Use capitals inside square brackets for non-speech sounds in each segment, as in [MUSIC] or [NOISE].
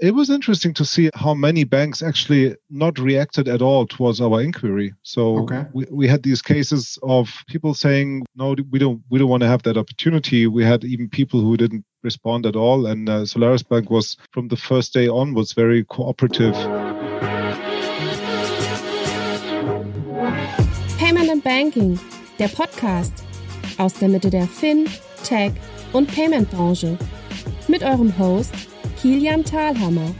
it was interesting to see how many banks actually not reacted at all towards our inquiry. So okay. we, we had these cases of people saying, no, we don't we don't want to have that opportunity. We had even people who didn't respond at all. And uh, Solaris Bank was from the first day on was very cooperative. Payment and Banking, der Podcast aus der Mitte der Fin, Tech und Payment Branche mit eurem Host Kilian Thalhammer.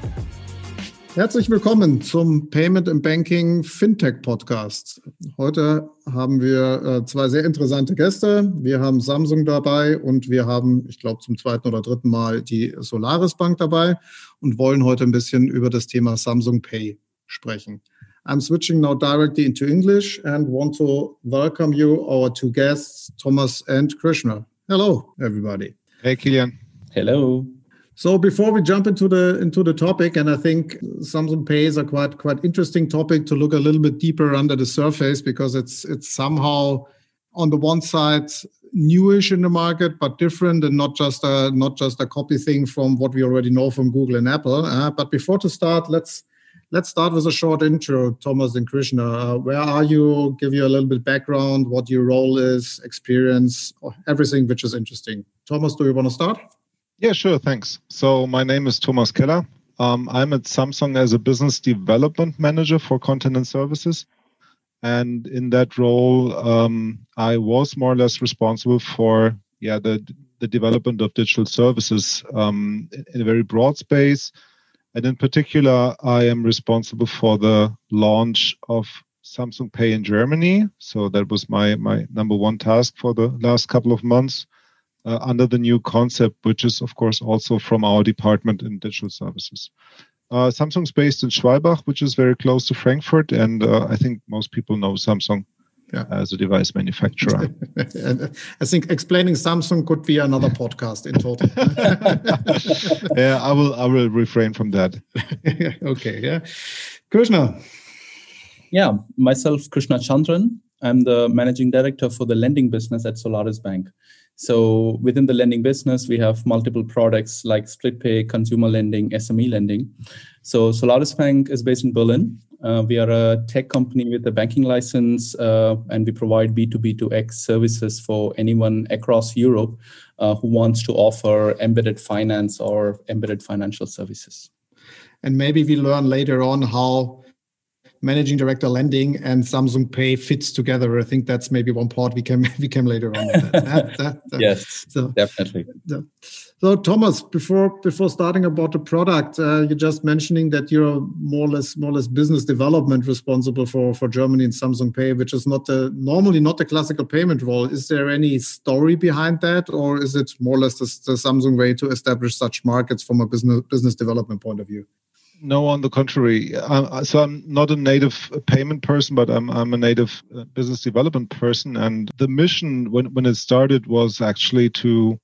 Herzlich willkommen zum Payment and Banking Fintech Podcast. Heute haben wir äh, zwei sehr interessante Gäste. Wir haben Samsung dabei und wir haben, ich glaube, zum zweiten oder dritten Mal die Solaris Bank dabei und wollen heute ein bisschen über das Thema Samsung Pay sprechen. I'm switching now directly into English and want to welcome you, our two guests, Thomas and Krishna. Hello, everybody. Hey, Kilian. Hello. So before we jump into the into the topic, and I think Samsung Pay is a quite quite interesting topic to look a little bit deeper under the surface because it's it's somehow on the one side newish in the market, but different and not just a not just a copy thing from what we already know from Google and Apple. Uh, but before to start, let's let's start with a short intro, Thomas and Krishna. Uh, where are you? Give you a little bit background, what your role is, experience, everything which is interesting. Thomas, do you want to start? Yeah, sure. Thanks. So my name is Thomas Keller. Um, I'm at Samsung as a business development manager for content and services. And in that role, um, I was more or less responsible for yeah the the development of digital services um, in a very broad space. And in particular, I am responsible for the launch of Samsung Pay in Germany. So that was my my number one task for the last couple of months uh, under the new concept, which is, of course, also from our department in digital services. Uh, Samsung's based in Schwalbach, which is very close to Frankfurt, and uh, I think most people know Samsung yeah. as a device manufacturer. [LAUGHS] I think explaining Samsung could be another podcast in total. [LAUGHS] yeah, I will. I will refrain from that. [LAUGHS] okay. Yeah, Krishna. Yeah, myself, Krishna Chandran. I'm the managing director for the lending business at Solaris Bank. So within the lending business, we have multiple products like split pay, consumer lending, SME lending. So Solaris Bank is based in Berlin. Uh, we are a tech company with a banking license, uh, and we provide B2B2X services for anyone across Europe uh, who wants to offer embedded finance or embedded financial services. And maybe we learn later on how managing director lending and Samsung Pay fits together. I think that's maybe one part we can [LAUGHS] we can later on. That, that, [LAUGHS] that, yes, so, definitely. So Thomas, before before starting about the product, uh, you're just mentioning that you're more or less more or less business development responsible for for Germany and Samsung Pay, which is not a normally not a classical payment role. Is there any story behind that, or is it more or less the, the Samsung way to establish such markets from a business business development point of view? No, on the contrary. I'm, so I'm not a native payment person, but I'm I'm a native uh, business development person. And the mission when when it started was actually to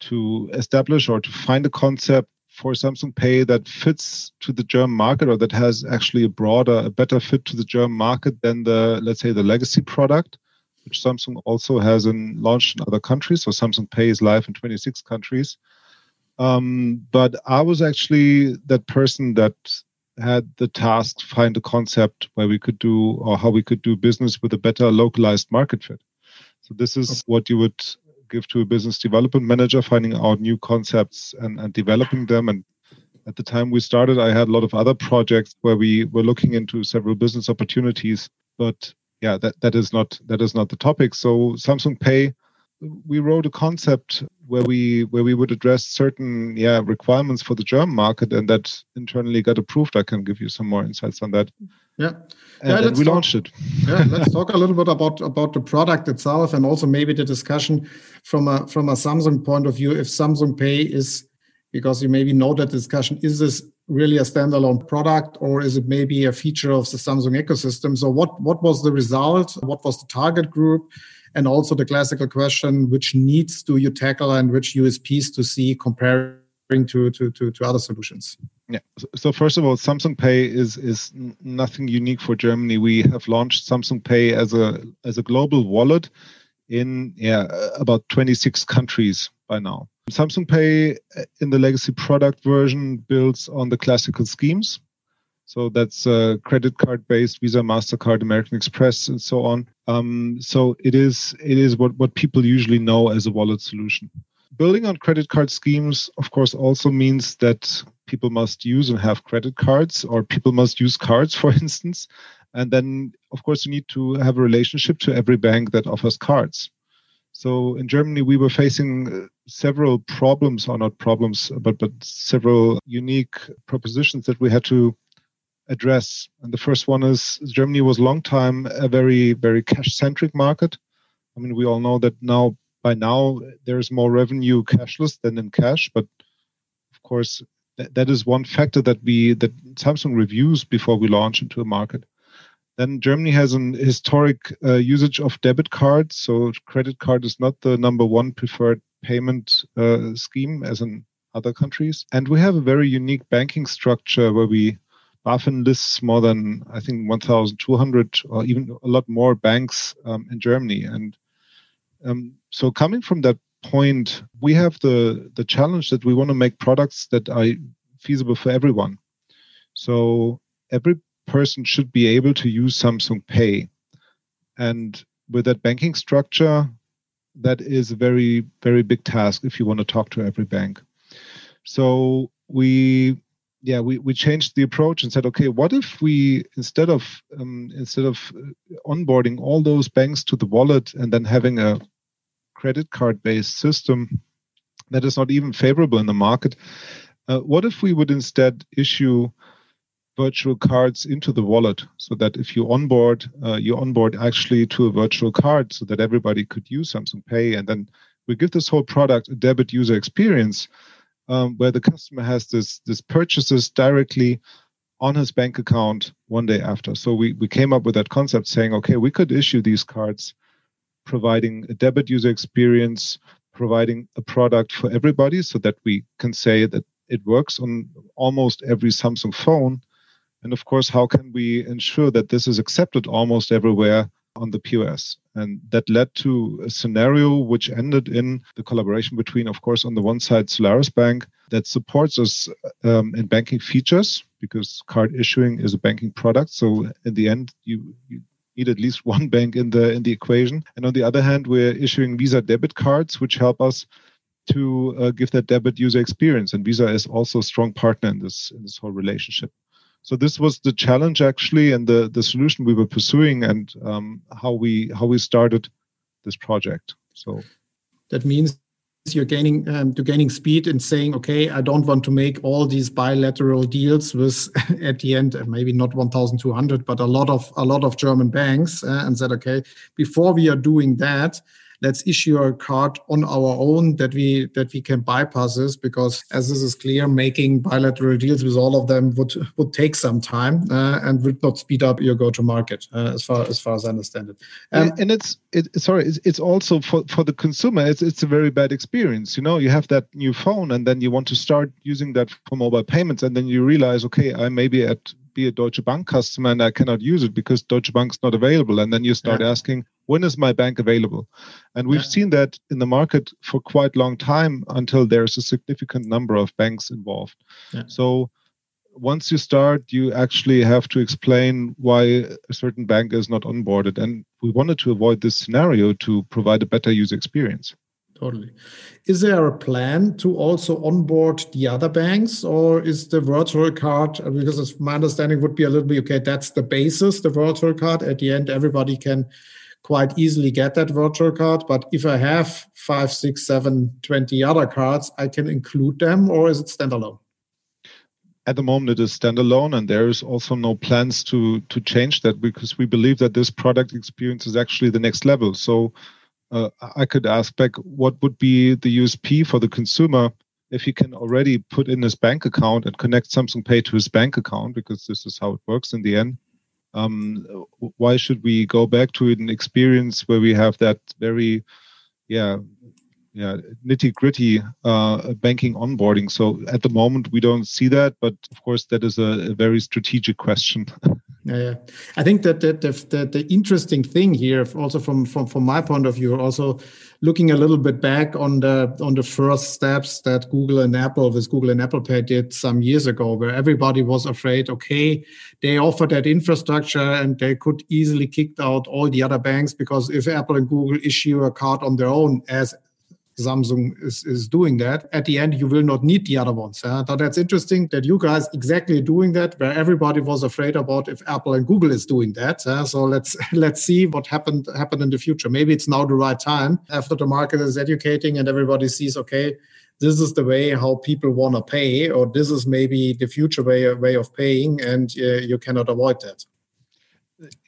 to establish or to find a concept for Samsung Pay that fits to the German market or that has actually a broader, a better fit to the German market than the let's say the legacy product, which Samsung also has in, launched in other countries. So Samsung Pay is live in 26 countries. Um, but I was actually that person that had the task to find a concept where we could do or how we could do business with a better localized market fit. So this is what you would give to a business development manager, finding out new concepts and, and developing them. And at the time we started, I had a lot of other projects where we were looking into several business opportunities. But yeah, that, that is not that is not the topic. So Samsung Pay we wrote a concept where we where we would address certain yeah requirements for the German market, and that internally got approved. I can give you some more insights on that. Yeah, and, yeah. And we talk, launched it. [LAUGHS] yeah, let's talk a little bit about about the product itself, and also maybe the discussion from a from a Samsung point of view. If Samsung Pay is because you maybe know that discussion is this really a standalone product or is it maybe a feature of the Samsung ecosystem? So what what was the result? What was the target group? And also the classical question which needs do you tackle and which usps to see comparing to to to, to other solutions. Yeah. So first of all samsung pay is is nothing unique for germany. We have launched samsung pay as a as a global wallet in yeah about 26 countries by now. Samsung Pay uh, in the legacy product version builds on the classical schemes. So that's uh, credit card based, Visa, Mastercard, American Express, and so on. Um, so it is it is what what people usually know as a wallet solution. Building on credit card schemes, of course, also means that people must use and have credit cards, or people must use cards, [LAUGHS] for instance. And then, of course, you need to have a relationship to every bank that offers cards. So in Germany, we were facing uh, several problems, or not problems, but but several unique propositions that we had to address. And the first one is Germany was long time a very very cash centric market. I mean, we all know that now by now there's more revenue cashless than in cash, but of course that, that is one factor that we that Samsung reviews before we launch into a market. Then Germany has an historic uh, usage of debit cards, so credit card is not the number one preferred payment uh, scheme as in other countries. And we have a very unique banking structure where we BaFin lists more than I think 1,200 or even a lot more banks um, in Germany. And um, so coming from that point, we have the the challenge that we want to make products that are feasible for everyone. So every person should be able to use Samsung Pay. And with that banking structure, that is a very, very big task if you want to talk to every bank. So we yeah we, we changed the approach and said okay what if we instead of um, instead of onboarding all those banks to the wallet and then having a credit card based system that is not even favorable in the market uh, what if we would instead issue virtual cards into the wallet so that if you onboard, uh, you onboard actually to a virtual card so that everybody could use Samsung Pay. And then we give this whole product a debit user experience um, where the customer has this, this purchases directly on his bank account one day after. So we, we came up with that concept saying, okay, we could issue these cards providing a debit user experience, providing a product for everybody so that we can say that it works on almost every Samsung phone and of course, how can we ensure that this is accepted almost everywhere on the POS? And that led to a scenario which ended in the collaboration between, of course, on the one side, Solaris Bank that supports us um, in banking features because card issuing is a banking product. So in the end, you, you need at least [LAUGHS] one bank in the in the equation. And on the other hand, we're issuing Visa debit cards, which help us to uh, give that debit user experience. And Visa is also a strong partner in this in this whole relationship. So this was the challenge actually, and the the solution we were pursuing, and um, how we how we started this project. So that means you're gaining um, to gaining speed and saying, okay, I don't want to make all these bilateral deals with [LAUGHS] at the end maybe not 1,200, but a lot of a lot of German banks, uh, and said, okay, before we are doing that, let's issue a card on our own that we that we can bypass this because as this is clear making bilateral deals with all of them would would take some time uh, and would not speed up your go to market uh, as far as far as i understand it. Um, and, and it's it, sorry it's, it's also for for the consumer it's it's a very bad experience you know? You have that new phone and then you want to start using that for mobile payments and then you realize okay i may be at be a Deutsche Bank customer and I cannot use it because Deutsche Bank's not available. And then you start yeah. asking, when is my bank available? And we've yeah. seen that in the market for quite a long time until there's a significant number of banks involved. Yeah. So once you start, you actually have to explain why a certain bank is not onboarded. And we wanted to avoid this scenario to provide a better user experience. Totally. Is there a plan to also onboard the other banks, or is the virtual card? Uh, because my understanding would be a little bit okay. That's the basis, the virtual card. At the end, everybody can quite easily get that virtual card. But if I have five, six, seven, 20 other cards, I can include them, or is it standalone? At the moment, it is standalone, and there is also no plans to to change that because we believe that this product experience is actually the next level. So uh, I could ask back what would be the USP for the consumer if he can already put in his bank account and connect Samsung Pay to his bank account, because this is how it works in the end. Um, why should we go back to an experience where we have that very, yeah, yeah nitty gritty uh, banking onboarding. So at the moment we don't see that, but of course that is a, a very strategic question. [LAUGHS] Yeah, I think that the, the, the interesting thing here, also from, from from my point of view, also looking a little bit back on the on the first steps that Google and Apple with Google and Apple Pay did some years ago, where everybody was afraid, okay, they offer that infrastructure and they could easily kick out all the other banks because if Apple and Google issue a card on their own as Samsung is, is doing that. At the end, you will not need the other ones. Yeah? So that's interesting that you guys exactly doing that, where everybody was afraid about if Apple and Google is doing that. Yeah? So let's [LAUGHS] let's see what happened happened in the future. Maybe it's now the right time after the market is educating and everybody sees, okay, this is the way how people want to pay, or this is maybe the future way way of paying, and uh, you cannot avoid that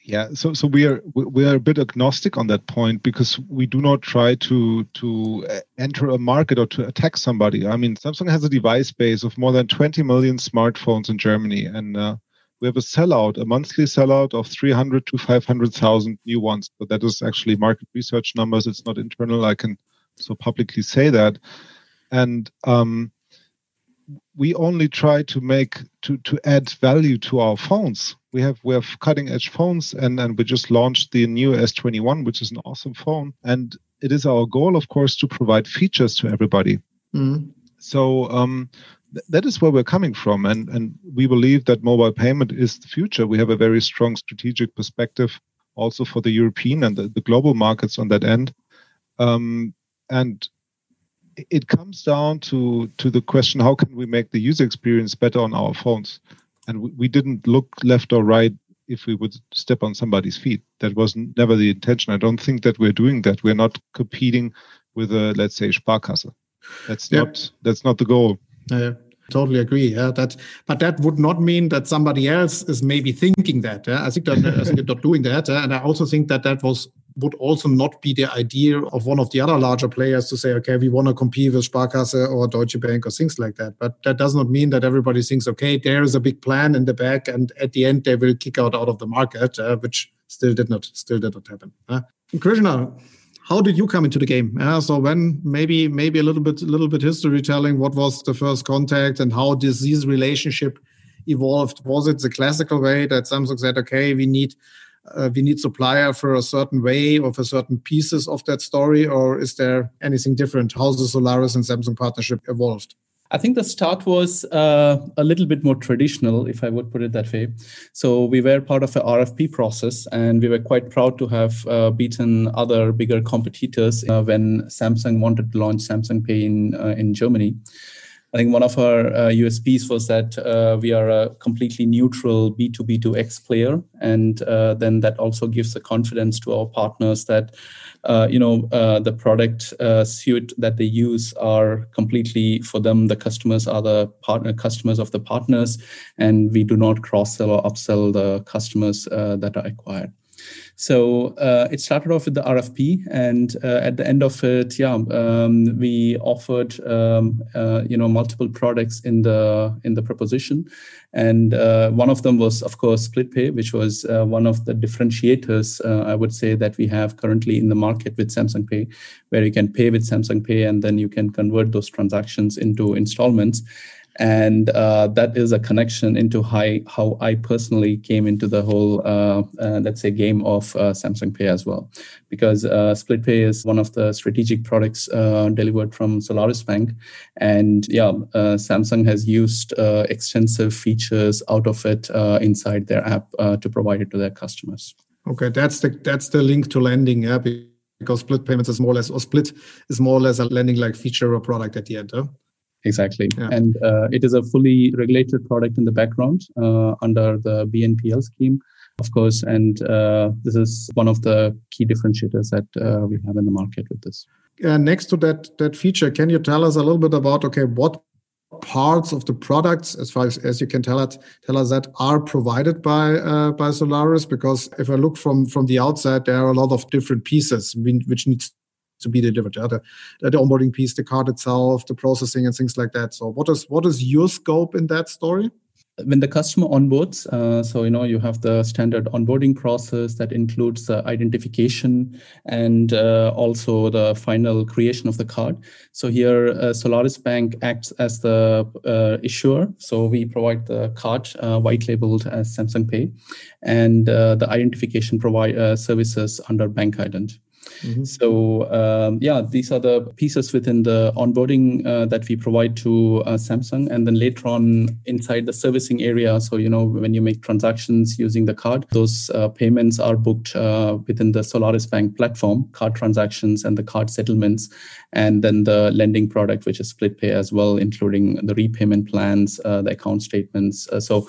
yeah so so we are we are a bit agnostic on that point because we do not try to to uh, enter a market or to attack somebody. I mean samsung has a device base of more than 20 million smartphones in germany and uh, we have a sellout a monthly sellout of 300 to 500,000 new ones. But that is actually market research numbers. It's not internal. I can so publicly say that. And um, we only try to make to to add value to our phones. We have we have cutting edge phones and and we just launched the new s21 which is an awesome phone. And it is our goal of course to provide features to everybody. Mm. so um, th- that is where we're coming from. And and we believe that mobile payment is the future. We have a very strong strategic perspective also for the european and the, the global markets on that end. Um, and it comes down to to the question how can we make the user experience better on our phones and we, we didn't look left or right if we would step on somebody's feet. That was never the intention. I don't think that we're doing that. We're not competing with a let's say Sparkasse. That's yeah. not that's not the goal. Uh, totally agree. Yeah, that but that would not mean that somebody else is maybe thinking that. Yeah? I think that I think they're not doing that, yeah? and I also think that that was would also not be the idea of one of the other larger players to say, okay, we want to compete with Sparkasse or Deutsche Bank or things like that. But that does not mean that everybody thinks, okay, there is a big plan in the back, and at the end they will kick out out of the market, uh, which still did not still did not happen. Uh, Krishna, how did you come into the game? Uh, so when maybe maybe a little bit a little bit history telling what was the first contact and how this this relationship evolved? Was it the classical way that Samsung said, okay, we need uh, we need supplier for a certain way or for certain pieces of that story, or is there anything different? How the Solaris and Samsung partnership evolved? I think the start was uh, a little bit more traditional, if I would put it that way. So we were part of an RFP process, and we were quite proud to have uh, beaten other bigger competitors uh, when Samsung wanted to launch Samsung Pay in uh, in Germany. I think one of our uh, USPs was that uh, we are a completely neutral B2B2X player. And uh, then that also gives the confidence to our partners that, uh, you know, uh, the product uh, suite that they use are completely for them. The customers are the partner customers of the partners, and we do not cross sell or upsell the customers that are acquired. So uh, it started off with the RFP, and uh, at the end of it, yeah, um, we offered um, uh, you know multiple products in the in the proposition, and uh, one of them was of course split pay, which was uh, one of the differentiators uh, I would say that we have currently in the market with Samsung Pay, where you can pay with Samsung Pay and then you can convert those transactions into installments and uh, that is a connection into how, how I personally came into the whole, uh, uh, let's say, game of uh, Samsung Pay as well, because uh, Split Pay is one of the strategic products uh, delivered from Solaris Bank, and yeah, Samsung has used extensive features out of it inside their app to provide it to their customers. Okay, that's the that's the link to lending, yeah, because split payments is more or less or split is more or less a lending like feature or product at the end. Huh? Exactly. Yeah. And uh, it is a fully regulated product in the background uh, under the BNPL scheme, of course. And uh, this is one of the key differentiators that uh, we have in the market with this. And next to that that feature, can you tell us a little bit about okay what parts of the products, as far as, as you can tell us, tell us that are provided by uh, by Solaris? Because if I look from from the outside, there are a lot of different pieces which needs to be delivered. The, the onboarding piece, the card itself, the processing, and things like that. So, what is what is your scope in that story? when the customer onboards, uh, so you know you have the standard onboarding process that includes the identification and uh, also the final creation of the card. So here, uh, Solaris Bank acts as the uh, issuer. So we provide the card uh, white labeled as Samsung Pay, and the identification provide services under Bank Ident. Mm-hmm. So um, yeah, these are the pieces within the onboarding uh, that we provide to uh, Samsung, and then later on inside the servicing area. So you know when you make transactions using the card, those uh, payments are booked uh, within the Solaris Bank platform, card transactions and the card settlements, and then the lending product, which is Split Pay as well, including the repayment plans, uh, the account statements. Uh, so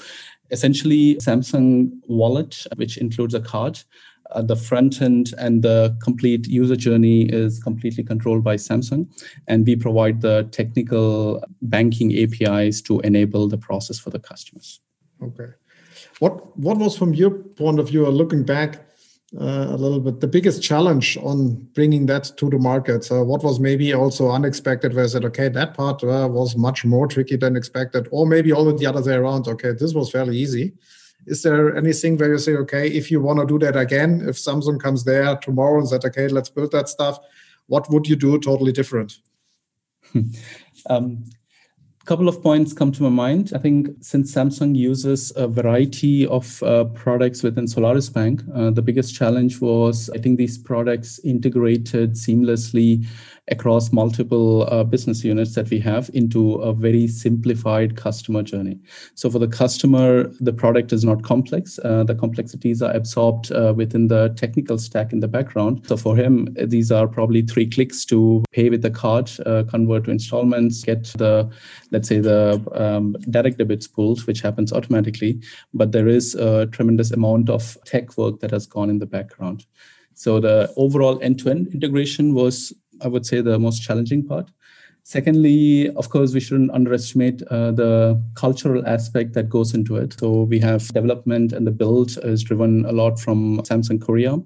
essentially Samsung Wallet, which includes a card, uh, the front end and the complete user journey is completely controlled by Samsung. And we provide the technical banking APIs to enable the process for the customers. Okay. What, what was, from your point of view, looking back uh, a little bit, the biggest challenge on bringing that to the market? So, what was maybe also unexpected? Where I said, okay, that part uh, was much more tricky than expected, or maybe all the other way around. Okay, this was fairly easy is there anything where you say, okay, if you want to do that again, if Samsung comes there tomorrow and said, okay, let's build that stuff, what would you do totally different? [LAUGHS] um, couple of points come to my mind. I think since Samsung uses a variety of uh, products within Solaris Bank, uh, the biggest challenge was I think these products integrated seamlessly across multiple uh, business units that we have into a very simplified customer journey. So for the customer, the product is not complex. Uh, the complexities are absorbed uh, within the technical stack in the background. So for him, these are probably three clicks to pay with the card, uh, convert to installments, get the, let's say, the um, direct debits pulled, which happens automatically. But there is a tremendous amount of tech work that has gone in the background. So the overall end-to-end integration was I would say, the most challenging part. Secondly, of course, we shouldn't underestimate uh, the cultural aspect that goes into it. So we have development and the build is driven a lot from Samsung Korea.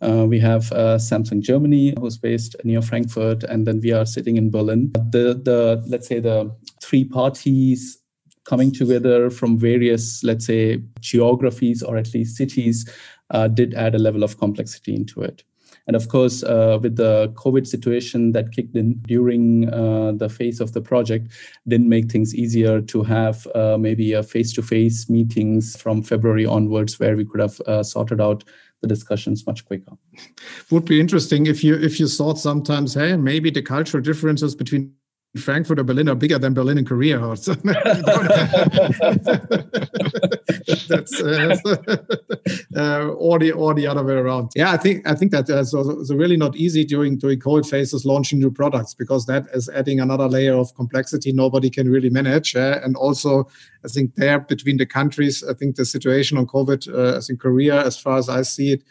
Uh, we have uh, Samsung Germany, who's based near Frankfurt, and then we are sitting in Berlin. The the let's say the three parties coming together from various let's say geographies or at least cities uh, did add a level of complexity into it. And of course, uh, with the COVID situation that kicked in during uh, the phase of the project, didn't make things easier to have uh, maybe a face-to-face meetings from February onwards, where we could have uh, sorted out the discussions much quicker. [LAUGHS] Would be interesting if you if you thought sometimes, hey, maybe the cultural differences between Frankfurt or Berlin are bigger than Berlin and Korea. [LAUGHS] [LAUGHS] [LAUGHS] That's uh, [LAUGHS] uh, or the or the other way around. Yeah, I think I think that uh, so, it's really not easy during during COVID phases launching new products because that is adding another layer of complexity nobody can really manage. Uh, and also, I think there between the countries, I think the situation on COVID, uh, I think Korea, as far as I see it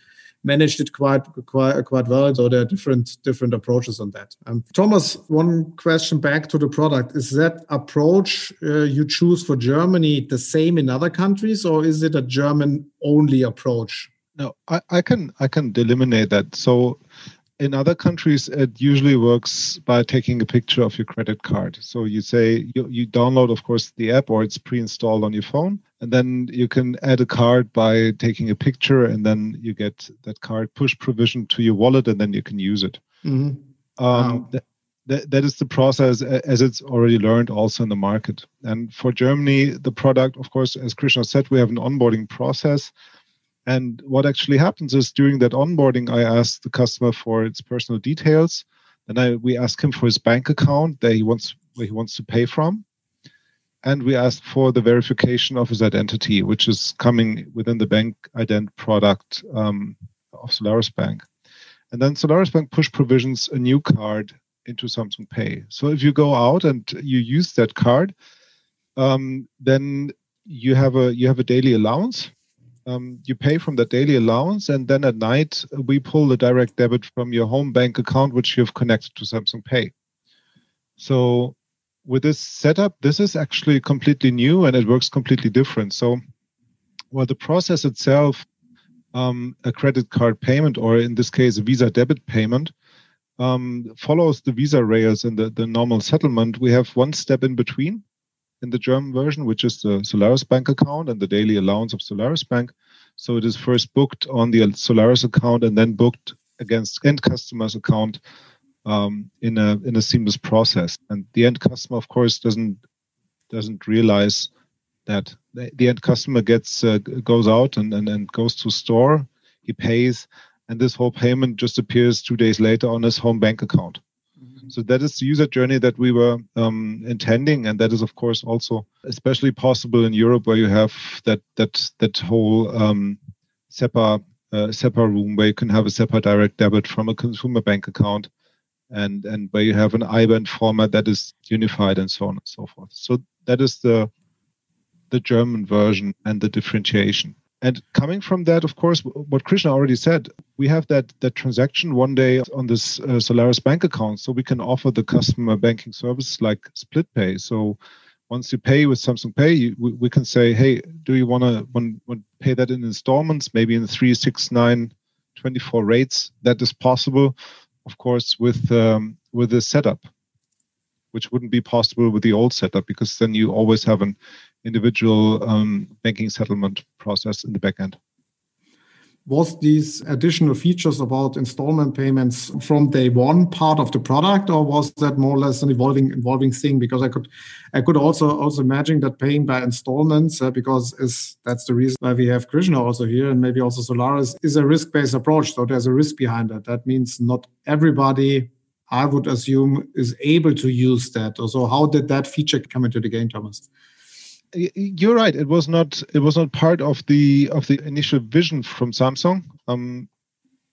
managed it quite quite quite well. So there are different different approaches on that. Um, Thomas, one question back to the product: Is that approach uh, you choose for Germany the same in other countries, or is it a German only approach? No, I, I can I can eliminate that. So in other countries, it usually works by taking a picture of your credit card. So you say you, you download, of course, the app or it's pre-installed on your phone, and then you can add a card by taking a picture, and then you get that card push provision to your wallet, and then you can use it. Mm-hmm. Um, wow. that, that is the process as it's already learned also in the market. And for Germany, the product, of course, as Krishna said, we have an onboarding process and what actually happens is during that onboarding, I ask the customer for its personal details. Then I, we ask him for his bank account that he wants where he wants to pay from. And we ask for the verification of his identity, which is coming within the bank ident product um, of Solaris Bank. And then Solaris Bank push provisions a new card into Samsung Pay. So if you go out and you use that card, um, then you have a you have a daily allowance um, you pay from that daily allowance, and then at night we pull the direct debit from your home bank account, which you've connected to Samsung Pay. So with this setup, this is actually completely new and it works completely different. So, well, the process itself, um, a credit card payment, or in this case, a Visa debit payment, um, follows the Visa rails and the, the normal settlement. We have one step in between in the German version, which is the Solaris Bank account and the daily allowance of Solaris Bank. So it is first booked on the Solaris account and then booked against end customer's account um, in a in a seamless process. And the end customer, of course, doesn't doesn't realize that the, end customer gets uh, goes out and, and and goes to store, he pays, and this whole payment just appears two days later on his home bank account. Mm-hmm. So that is the user journey that we were um, intending, and that is of course also especially possible in Europe, where you have that that that whole um, SEPA uh, SEPA room where you can have a SEPA direct debit from a consumer bank account, and and where you have an IBAN format that is unified and so on and so forth. So that is the the German version and the differentiation. And coming from that, of course, what Krishna already said, we have that that transaction one day on this uh, Solaris bank account, so we can offer the customer banking services like split pay. So once you pay with Samsung Pay, you, we, we, can say, hey, do you want to pay that in installments, maybe in three, six, nine, 24 rates? That is possible, of course, with um, with the setup, which wouldn't be possible with the old setup because then you always have an individual um, banking settlement process in the backend was these additional features about installment payments from day one part of the product or was that more or less an evolving evolving thing? Because i could i could also also imagine that paying by installments uh, because is that's the reason why we have krishna also here and maybe also solaris is a risk-based approach. So there's a risk behind that. that means not everybody i would assume is able to use that. So how did that feature come into the game thomas you're right. It was not. It was not part of the of the initial vision from Samsung. Um,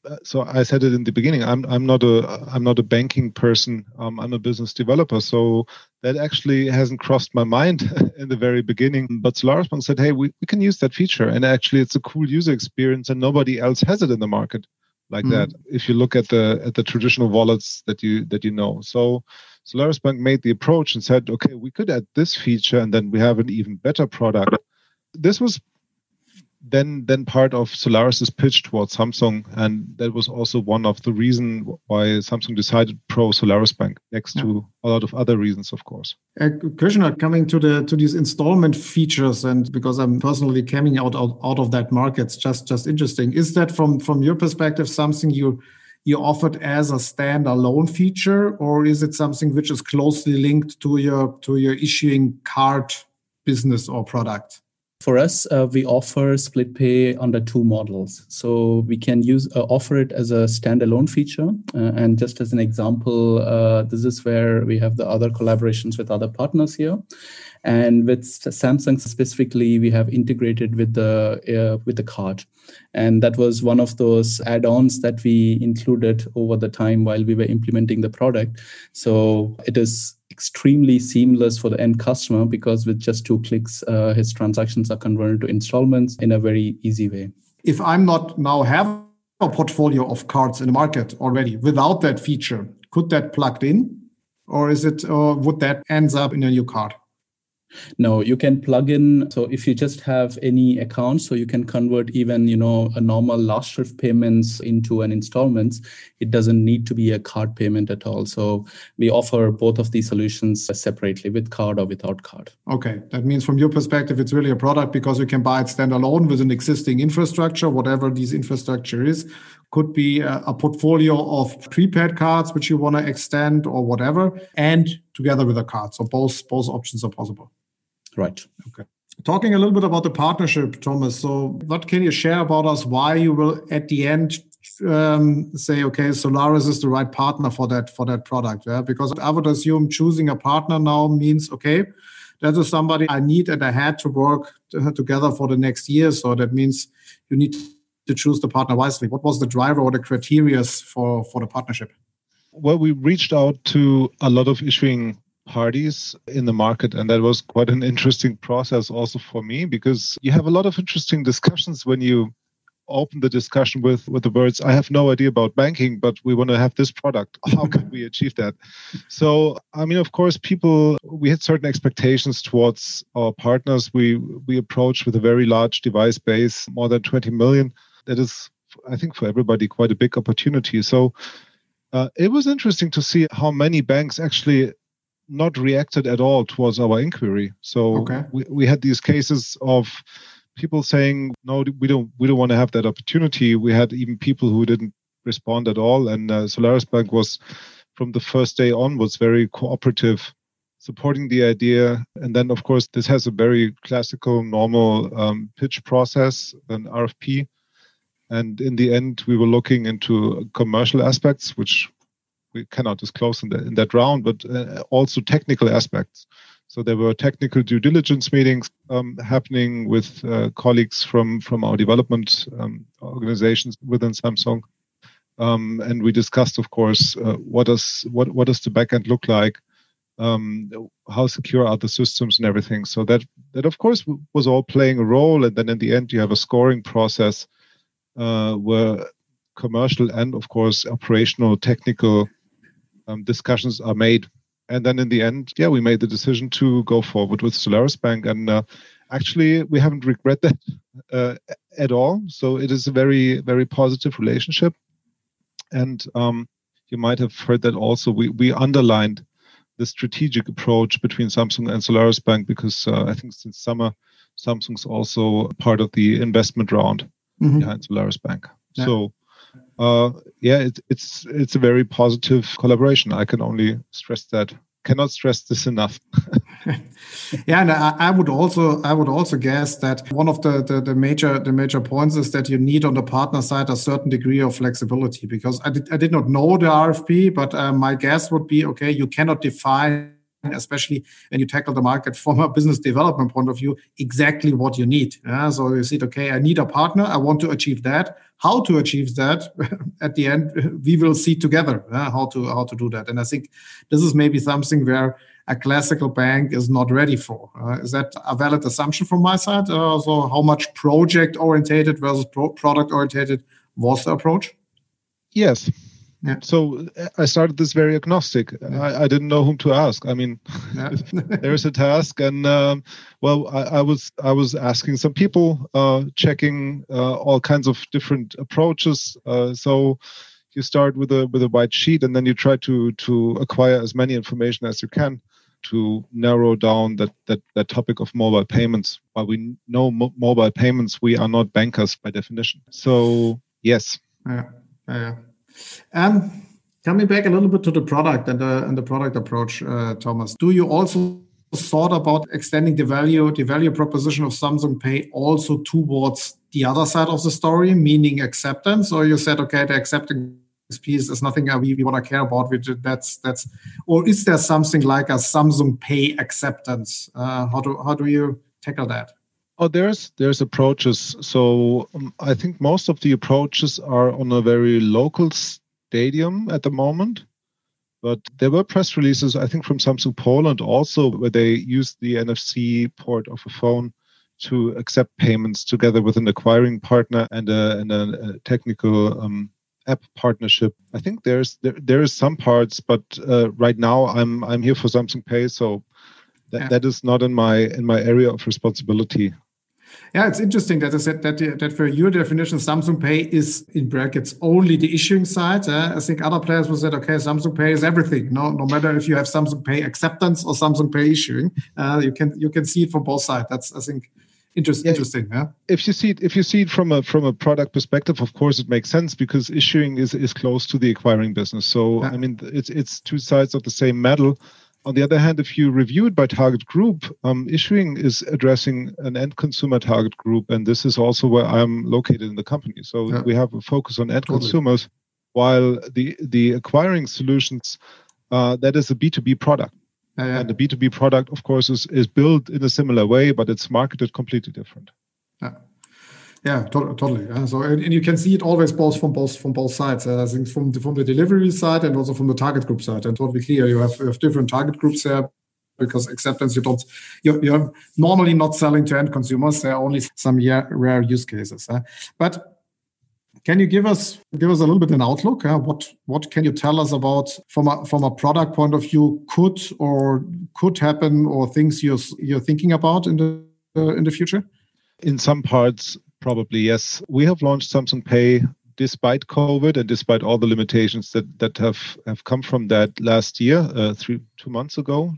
uh, so I said it in the beginning. I'm I'm not a I'm not a banking person. Um, I'm a business developer. So that actually hasn't crossed my mind [LAUGHS] in the very beginning. But Solaris Bank said, hey, we, we can use that feature, and actually it's a cool user experience, and nobody else has it in the market like mm-hmm. that. If you look at the at the traditional wallets that you that you know, so Solaris Bank made the approach and said, okay, we could add this feature and then we have an even better product. This was then then part of Solaris's pitch towards Samsung, and that was also one of the reason why Samsung decided pro Solaris Bank, next yeah. to a lot of other reasons, of course. Uh, Krishna, coming to the to these installment features, and because I'm personally coming out out, out of that market, it's just just interesting. Is that from from your perspective something you you offered as a standalone feature, or is it something which is closely linked to your to your issuing card business or product? For us, uh, we offer split pay under two models. So we can use uh, offer it as a standalone feature. Uh, and just as an example, uh, this is where we have the other collaborations with other partners here. And with Samsung specifically, we have integrated with the uh, with the card, and that was one of those add-ons that we included over the time while we were implementing the product. So it is extremely seamless for the end customer because with just two clicks, uh, his transactions are converted to installments in a very easy way. If I'm not now have a portfolio of cards in the market already without that feature, could that plugged in, or is it, or would that ends up in a new card? No, you can plug in. So if you just have any account, so you can convert even, you know, a normal Lastschrift payments into an installments. It doesn't need to be a card payment at all. So we offer both of these solutions separately with card or without card. Okay. That means from your perspective, it's really a product because you can buy it standalone with an existing infrastructure, whatever this infrastructure is. Could be a, a portfolio of prepaid cards which you want to extend or whatever, and together with a card. So both both options are possible. Right. Okay. Talking a little bit about the partnership, Thomas. So, what can you share about us? Why you will at the end um, say, okay, Solaris is the right partner for that for that product? Yeah, because I would assume choosing a partner now means okay, that is somebody I need and I had to work together for the next year. So that means you need to choose the partner wisely. What was the driver or the criteria for for the partnership? Well, we reached out to a lot of issuing parties in the market and that was quite an interesting process also for me because you have a lot of interesting discussions when you open the discussion with with the words i have no idea about banking but we want to have this product. [LAUGHS] How can we achieve that? So i mean of course people we had certain expectations towards our partners. We we approached with a very large device base more than 20 million. That is i think for everybody quite a big opportunity. So uh, it was interesting to see how many banks actually not reacted at all towards our inquiry. So okay. we, we had these cases of people saying, no, we don't, we don't want to have that opportunity. We had even people who didn't respond at all. And uh, Solaris Bank was from the first day on was very cooperative supporting the idea. And then, of course, this has a very classical, normal um, pitch process, an RFP. And in the end, we were looking into commercial aspects, which we cannot disclose in, the, in that round, but uh, also technical aspects. So there were technical due diligence meetings um, happening with uh, colleagues from from our development um, organizations within Samsung, um, and we discussed, of course, uh, what does what what does the backend look like, um, how secure are the systems and everything. So that that of course was all playing a role, and then in the end you have a scoring process uh, where commercial and of course operational technical um, discussions are made. And then in the end, yeah, we made the decision to go forward with Solaris Bank. And uh, actually, we haven't regretted uh, at all. So it is a very, very positive relationship. And um, you might have heard that also. We, we underlined the strategic approach between Samsung and Solaris Bank because uh, I think since summer, Samsung's also part of the investment round mm-hmm. behind Solaris Bank. Yeah. So uh, yeah, it, it's it's a very positive collaboration. I can only stress that. Cannot stress this enough. [LAUGHS] yeah, and I, I, would also I would also guess that one of the, the, the major the major points is that you need on the partner side a certain degree of flexibility because I did I did not know the RFP, but uh, my guess would be okay, you cannot define especially when you tackle the market from a business development point of view, exactly what you need. Yeah? So you said, okay, I need a partner. I want to achieve that. How to achieve that [LAUGHS] at the end, [LAUGHS] we will see together yeah? how to how to do that. And I think this is maybe something where a classical bank is not ready for. Uh, is that a valid assumption from my side? Uh, so how much project orientated versus pro- product orientated was the approach? Yes, yeah. So I started this very agnostic. Yeah. I, I, didn't know whom to ask. I mean, yeah. [LAUGHS] there's a task, and um, well, I, I, was I was asking some people, uh, checking uh, all kinds of different approaches. Uh, so you start with a with a white sheet, and then you try to to acquire as many information as you can to narrow down that that that topic of mobile payments. While we know mo- mobile payments, we are not bankers by definition. So yes. Yeah. Yeah. Um, coming back a little bit to the product and the, and the product approach, uh, Thomas, do you also thought about extending the value, the value proposition of Samsung Pay also towards the other side of the story, meaning acceptance? Or you said, okay, the acceptance piece is nothing we, we want to care about. Which that's that's, or is there something like a Samsung Pay acceptance? Uh, how do how do you tackle that? Oh, there's there's approaches. So um, I think most of the approaches are on a very local stadium at the moment. But there were press releases, I think, from Samsung Poland also, where they used the NFC port of a phone to accept payments together with an acquiring partner and a, and a, a technical um, app partnership. I think there's there, there is some parts, but uh, right now I'm I'm here for Samsung Pay, so that, yeah. that is not in my in my area of responsibility. Yeah, it's interesting that I said that that for your definition, Samsung Pay is in brackets only the issuing side. Uh, I think other players will say, okay, Samsung Pay is everything. No, no matter if you have Samsung Pay acceptance or Samsung Pay issuing, uh, you can you can see it from both sides. That's I think Interest, yeah. interesting yeah if you see it if you see it from a from a product perspective of course it makes sense because issuing is is close to the acquiring business so yeah. i mean it's it's two sides of the same medal on the other hand, if you review it by target group, um, issuing is addressing an end consumer target group, and this is also where I'm located in the company. So yeah. we have a focus on end totally. consumers, while the the acquiring solutions uh, that is a B2B product. Yeah, yeah. And the B2B product, of course, is, is built in a similar way, but it's marketed completely different. Yeah. Yeah, to- totally. Yeah. So, and, and, you can see it always both from both from both sides. Uh, I think from the, from the delivery side and also from the target group side. And totally clear, you have, you have different target groups there because acceptance you don't you're, you're, normally not selling to end consumers. There are only some rare use cases. Uh. But can you give us give us a little bit an outlook? Uh, what what can you tell us about from a from a product point of view could or could happen or things you're you're thinking about in the uh, in the future? In some parts, Probably yes. We have launched Samsung Pay despite COVID and despite all the limitations that that have have come from that last year, uh, three two months ago,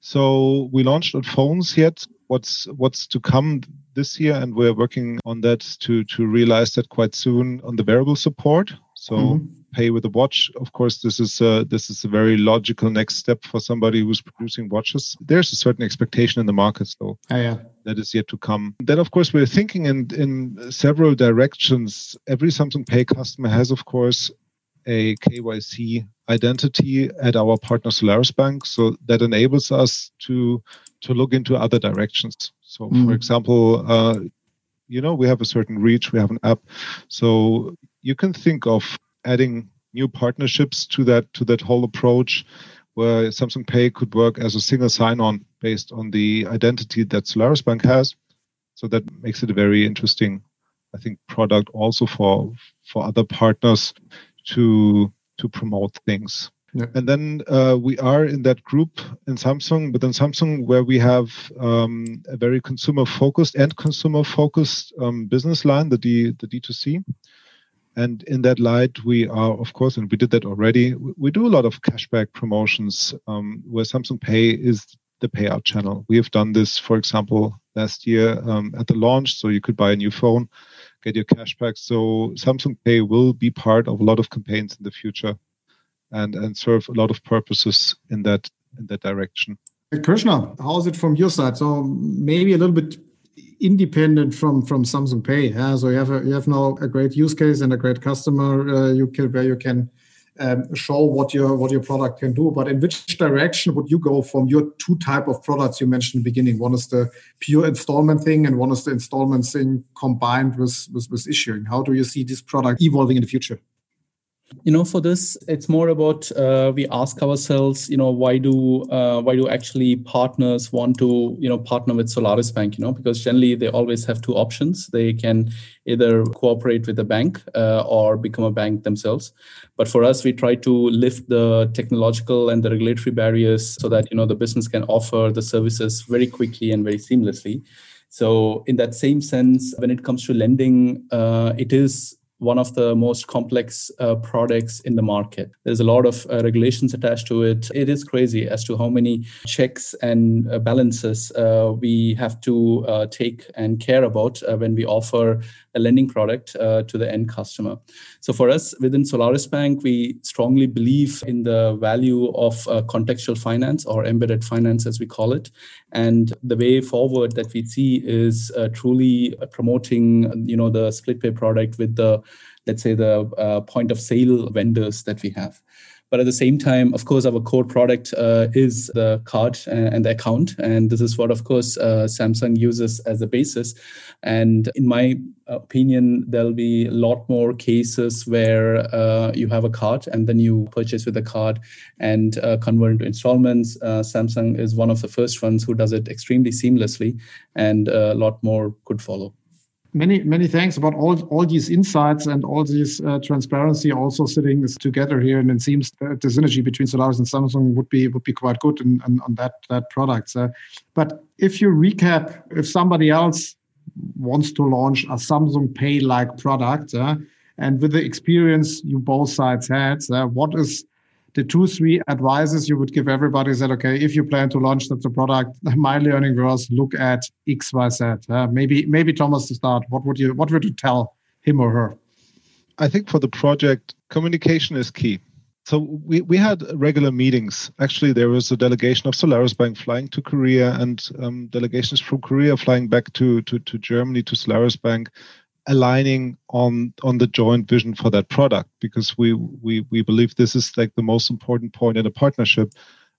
So we launched on phones yet. What's what's to come this year, and we're working on that to to realize that quite soon on the wearable support. So mm-hmm. Pay with a watch. Of course, this is a, this is a very logical next step for somebody who's producing watches. There's a certain expectation in the market, so oh, yeah. that is yet to come. Then, of course, we're thinking in in several directions. Every Samsung Pay customer has, of course, a KYC identity at our partner Solaris Bank. So that enables us to to look into other directions. So, mm. for example, uh, you know, we have a certain reach, we have an app, so you can think of adding new partnerships to that to that whole approach, where Samsung Pay could work as a single sign-on based on the identity that Solaris Bank has. So that makes it a very interesting, I think, product also for for other partners to to promote things. Yeah. And then uh, we are in that group in Samsung, but in Samsung, where we have um, a very consumer focused and consumer focused um, business line, the D the D2C. And in that light, we are, of course, and we did that already. We do a lot of cashback promotions um, where Samsung Pay is the payout channel. We have done this, for example, last year um, at the launch. So you could buy a new phone get your cashback. So Samsung Pay will be part of a lot of campaigns in the future and, and serve a lot of purposes in that in that direction. Krishna, how is it from your side? So maybe a little bit independent from from Samsung Pay. Yeah? So you have a, you have now a great use case and a great customer uh, you can where you can um, show what your what your product can do. But in which direction would you go from your two type of products you mentioned in the beginning? One is the pure installment thing, and one is the installment thing combined with with, with issuing. How do you see this product evolving in the future? You know for this it's more about uh, we ask ourselves you know why do uh, why do actually partners want to you know partner with solaris bank you know? Because generally they always have two options. They can either cooperate with the bank uh, or become a bank themselves. But for us we try to lift the technological and the regulatory barriers so that you know the business can offer the services very quickly and very seamlessly. So in that same sense when it comes to lending uh, it is one of the most complex uh, products in the market. There's a lot of uh, regulations attached to it. It is crazy as to how many checks and uh, balances uh, we have to uh, take and care about uh, when we offer a lending product uh, to the end customer. So for us within Solaris Bank, we strongly believe in the value of uh, contextual finance or embedded finance, as we call it. And the way forward that we see is uh, truly promoting, you know, the split pay product with the let's say the uh, point of sale vendors that we have but at the same time of course our core product uh, is the card and the account. And this is what of course uh, samsung uses as a basis. And in my opinion there'll be a lot more cases where uh, you have a card and then you purchase with the card and uh, convert into installments. Uh, samsung is one of the first ones who does it extremely seamlessly and a lot more could follow many many thanks about all all these insights and all this uh, transparency also sitting together here. And it seems that the synergy between solaris and samsung would be would be quite good in, in on that that product. Uh, but if you recap if somebody else wants to launch a samsung pay like product uh, and with the experience you both sides had uh, what is the two, three advices you would give everybody is that, okay, if you plan to launch such a product, [LAUGHS] my learning was look at X, Y, Z. Uh, maybe, maybe Thomas to start, what would you, what would you tell him or her? I think for the project, communication is key. So we, we had regular meetings. Actually, there was a delegation of Solaris Bank flying to Korea and um, delegations from Korea flying back to, to, to Germany to Solaris Bank aligning on on the joint vision for that product because we we we believe this is like the most important point in a partnership.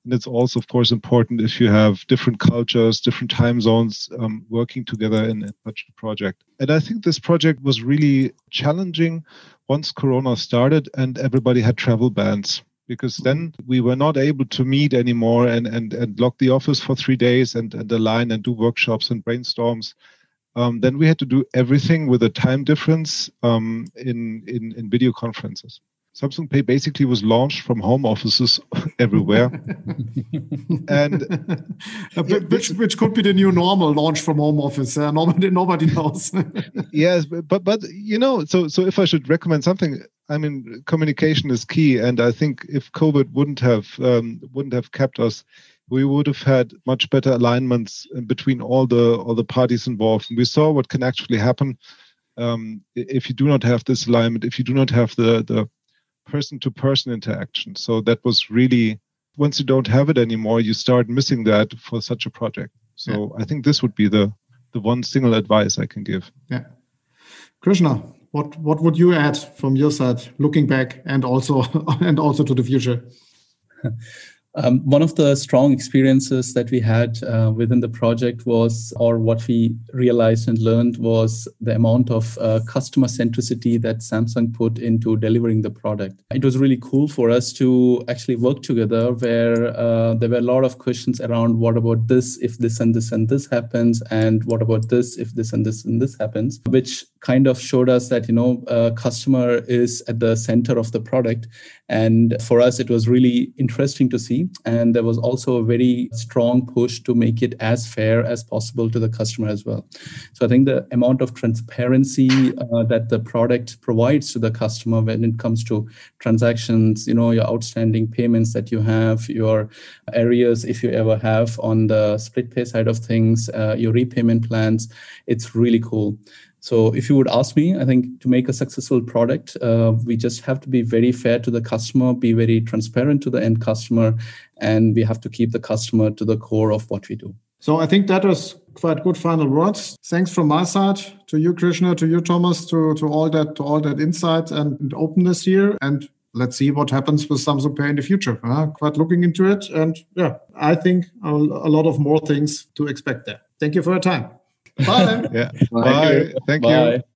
And it's also of course important if you have different cultures different time zones um, working together in, in such a project. And i think this project was really challenging once corona started and everybody had travel bans because then we were not able to meet anymore and and, and lock the office for three days and, and align and do workshops and brainstorms um, then we had to do everything with a time difference um, in, in, in video conferences. Samsung Pay basically was launched from home offices [LAUGHS] everywhere, and [LAUGHS] which which could be the new normal launch from home office. Uh, [LAUGHS] nobody nobody knows. yes, but but you know, so so if I should recommend something, I mean, communication is key, and I think if COVID wouldn't have um, wouldn't have kept us we would have had much better alignments between all the all the parties involved. And we saw what can actually happen um, if you do not have this alignment, if you do not have the the person to person interaction. So that was really once you don't have it anymore, you start missing that for such a project. So yeah. I think this would be the the one single advice I can give. Yeah. Krishna, what what would you add from your side, looking back and also [LAUGHS] and also to the future? [LAUGHS] Um, one of the strong experiences that we had uh, within the project was, or what we realized and learned was the amount of uh, customer centricity that Samsung put into delivering the product. It was really cool for us to actually work together where uh, there were a lot of questions around what about this if this and this and this happens, and what about this if this and this and this happens, which kind of showed us that, you know, customer is at the center of the product. And for us, it was really interesting to see and there was also a very strong push to make it as fair as possible to the customer as well. So I think the amount of transparency uh, that the product provides to the customer when it comes to transactions, you know, your outstanding payments that you have, your areas if you ever have on the split pay side of things, uh, your repayment plans, it's really cool. So if you would ask me, I think to make a successful product, uh, we just have to be very fair to the customer, be very transparent to the end customer, and we have to keep the customer to the core of what we do. So I think that was quite good final words. Thanks from my side to you, Krishna, to you, Thomas, to, to all that to all that insight and openness here. And let's see what happens with Samsung Pay in the future. Uh, quite looking into it, and yeah, I think a, a lot of more things to expect there. Thank you for your time. Bye. yeah. Bye. Thank you. Bye.